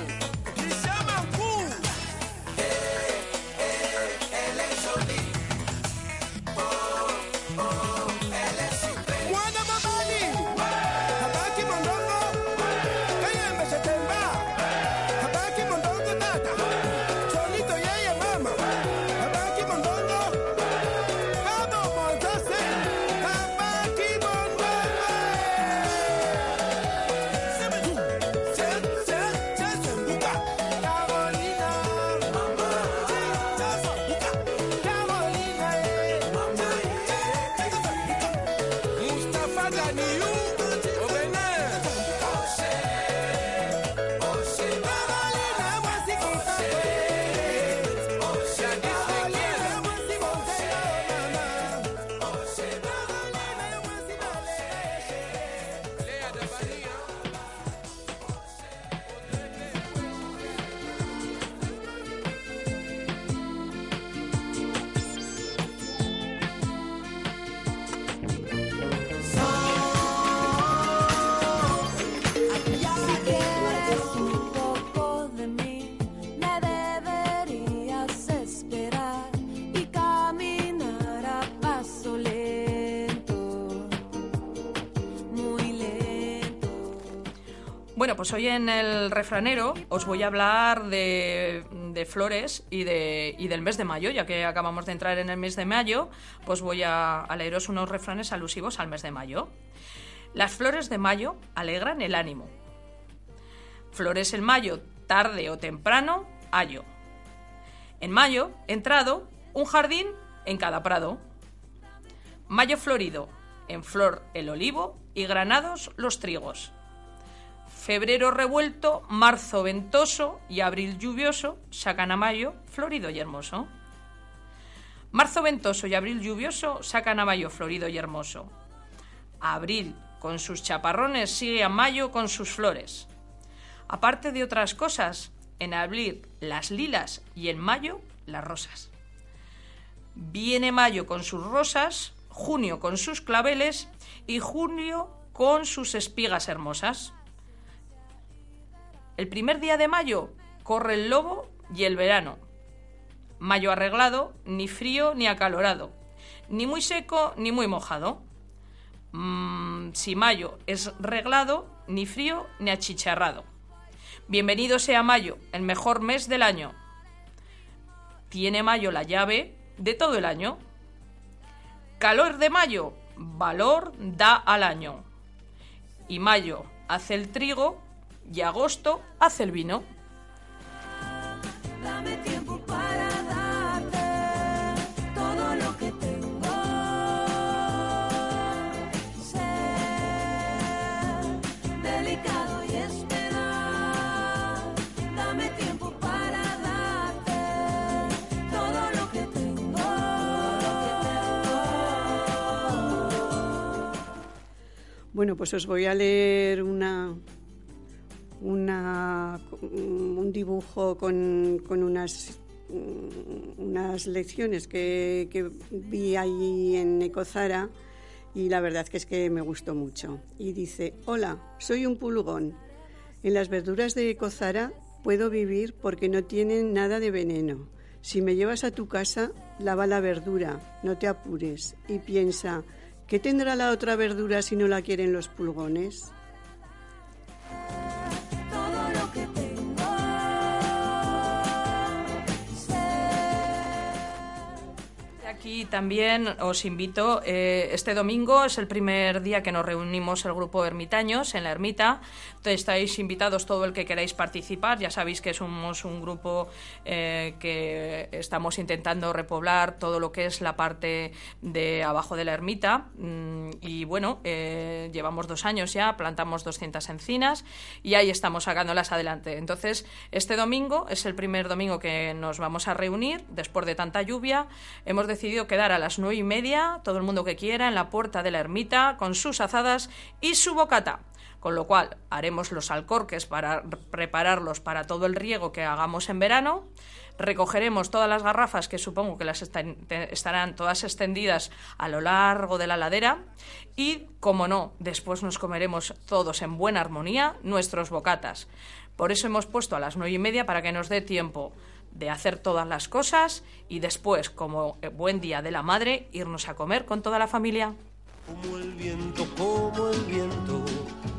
Pues hoy en el refranero os voy a hablar de, flores y, de, y del mes de mayo, ya que acabamos de entrar en el mes de mayo, pues voy a, a leeros unos refranes alusivos al mes de mayo. Las flores de mayo alegran el ánimo. Flores en mayo, tarde o temprano, hallo. En mayo, entrado, un jardín en cada prado. Mayo florido, en flor el olivo y granados los trigos. Febrero revuelto, marzo ventoso y abril lluvioso sacan a mayo florido y hermoso. Marzo ventoso y abril lluvioso sacan a mayo florido y hermoso. Abril con sus chaparrones sigue a mayo con sus flores. Aparte de otras cosas, en abril las lilas y en mayo las rosas. Viene mayo con sus rosas, junio con sus claveles y junio con sus espigas hermosas. El primer día de mayo corre el lobo y el verano. Mayo arreglado, ni frío ni acalorado, ni muy seco ni muy mojado. Mm, si mayo es reglado, ni frío ni achicharrado. Bienvenido sea mayo, el mejor mes del año. Tiene mayo la llave de todo el año. Calor de mayo, valor da al año. Y mayo hace el trigo y agosto hace el vino. Dame tiempo para darte todo lo que tengo. Ser delicado y esperar. Dame tiempo para darte todo lo que tengo. Bueno, pues os voy a leer una, un dibujo con, unas, mm, unas lecciones que, vi ahí en Ecozara y la verdad que es que me gustó mucho. Y dice, hola, soy un pulgón. En las verduras de Ecozara puedo vivir porque no tienen nada de veneno. Si me llevas a tu casa, lava la verdura, no te apures y piensa, ¿qué tendrá la otra verdura si no la quieren los pulgones? Aquí también os invito, eh, este domingo es el primer día que nos reunimos el grupo ermitaños en la ermita. Estáis invitados todo el que queráis participar. Ya sabéis que somos un grupo eh, que estamos intentando repoblar todo lo que es la parte de abajo de la ermita. Mm, y bueno, eh, llevamos dos años ya, plantamos 200 encinas y ahí estamos sacándolas adelante. Entonces, este domingo es el primer domingo que nos vamos a reunir después de tanta lluvia. Hemos decidido quedar a las nueve y media, todo el mundo que quiera, en la puerta de la ermita, con sus azadas y su bocata. Con lo cual haremos los alcorques para prepararlos para todo el riego que hagamos en verano. Recogeremos todas las garrafas, que supongo que las estarán todas extendidas a lo largo de la ladera. Y, como no, después nos comeremos todos en buena armonía nuestros bocatas. Por eso hemos puesto a las nueve y media para que nos dé tiempo de hacer todas las cosas y después, como eh, buen día de la madre, irnos a comer con toda la familia. Como el viento, como el viento,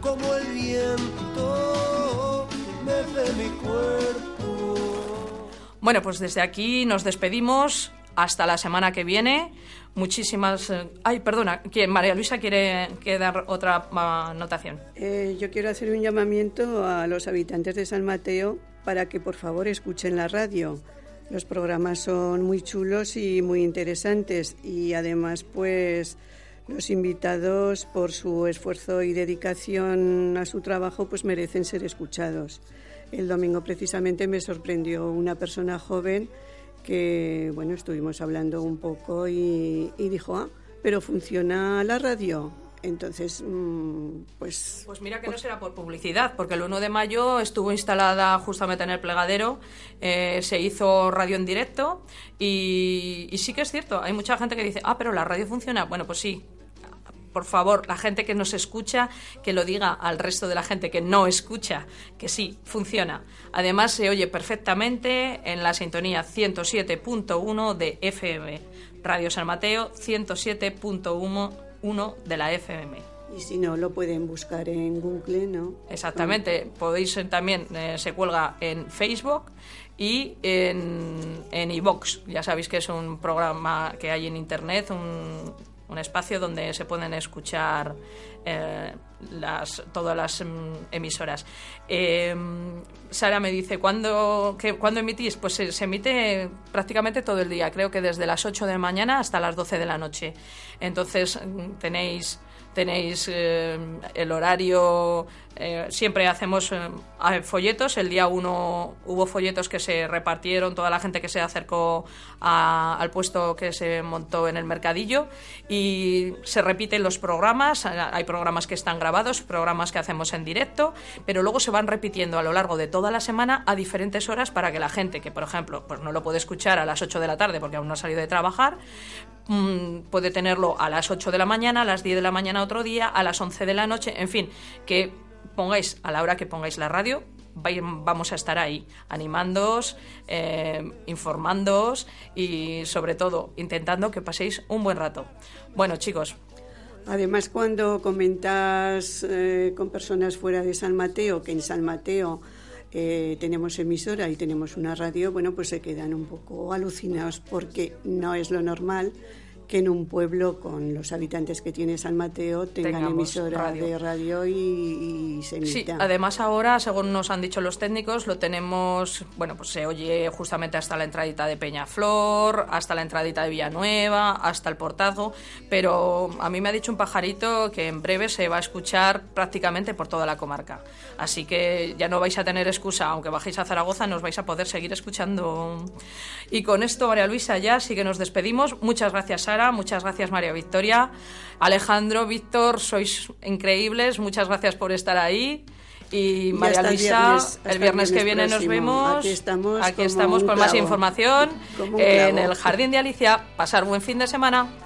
como el viento, desde mi cuerpo. Bueno, pues desde aquí nos despedimos. Hasta la semana que viene. Muchísimas. eh, Ay, perdona, ¿quién? María Luisa quiere, quiere dar otra ah, anotación. Eh, yo quiero hacer un llamamiento a los habitantes de San Mateo para que por favor escuchen la radio. Los programas son muy chulos y muy interesantes y además pues los invitados por su esfuerzo y dedicación a su trabajo pues merecen ser escuchados. El domingo precisamente me sorprendió una persona joven que bueno estuvimos hablando un poco y, dijo ah pero funciona la radio entonces mm, pues Pues mira que no será por publicidad, porque el 1 de mayo estuvo instalada justamente en el plegadero, eh, se hizo radio en directo y, y sí que es cierto, hay mucha gente que dice, ah, pero la radio funciona. Bueno, pues sí. Por favor, la gente que nos escucha, que lo diga al resto de la gente que no escucha, que sí, funciona. Además, se oye perfectamente en la sintonía 107.1 de FM. Radio San Mateo, 107.1 de la FM. y si no lo pueden buscar en Google no Exactamente. Podéis eh, también, eh, se cuelga en Facebook y en, en iVox. Ya sabéis que es un programa que hay en Internet, un, un espacio donde se pueden escuchar eh, todas las mm, emisoras. Eh, Sara me dice, ¿cuándo, que, ¿cuándo emitís? Pues se, se emite prácticamente todo el día, creo que desde las 8 de la mañana hasta las 12 de la noche. Entonces mm, tenéis tenéis eh, el horario eh, siempre hacemos eh, folletos. El día uno hubo folletos que se repartieron, toda la gente que se acercó al puesto que se montó en el mercadillo y se repiten los programas. Hay programas que están grabados, programas que hacemos en directo, pero luego se van repitiendo a lo largo de toda la semana a diferentes horas para que la gente que, por ejemplo, pues no lo puede escuchar a las 8 de la tarde porque aún no ha salido de trabajar, mm, puede tenerlo a las 8 de la mañana, a las 10 de la mañana otro día, a las 11 de la noche, en fin, que pongáis a la hora que pongáis la radio, vamos a estar ahí animándoos, eh, y sobre todo intentando que paséis un buen rato. Bueno chicos. Además cuando comentas eh, con personas fuera de San Mateo, que en San Mateo eh, tenemos emisora y tenemos una radio, bueno, pues se quedan un poco alucinados porque no es lo normal que en un pueblo con los habitantes que tiene San Mateo tengan emisora de radio y, se emita. Sí, además ahora, según nos han dicho los técnicos, lo tenemos, bueno, pues se oye justamente hasta la entradita de Peñaflor, hasta la entradita de Villanueva, hasta el Portazo, pero a mí me ha dicho un pajarito que en breve se va a escuchar prácticamente por toda la comarca. Así que ya no vais a tener excusa, aunque bajéis a Zaragoza, nos vais a poder seguir escuchando. Y con esto, María Luisa, ya sí que nos despedimos. Muchas gracias, Sara muchas gracias María Victoria. Alejandro, Víctor, sois increíbles, muchas gracias por estar ahí. Y María Luisa, el viernes, que viene nos vemos. Aquí estamos, Aquí estamos por más información en el Jardín de Alicia. Pasar buen fin de semana.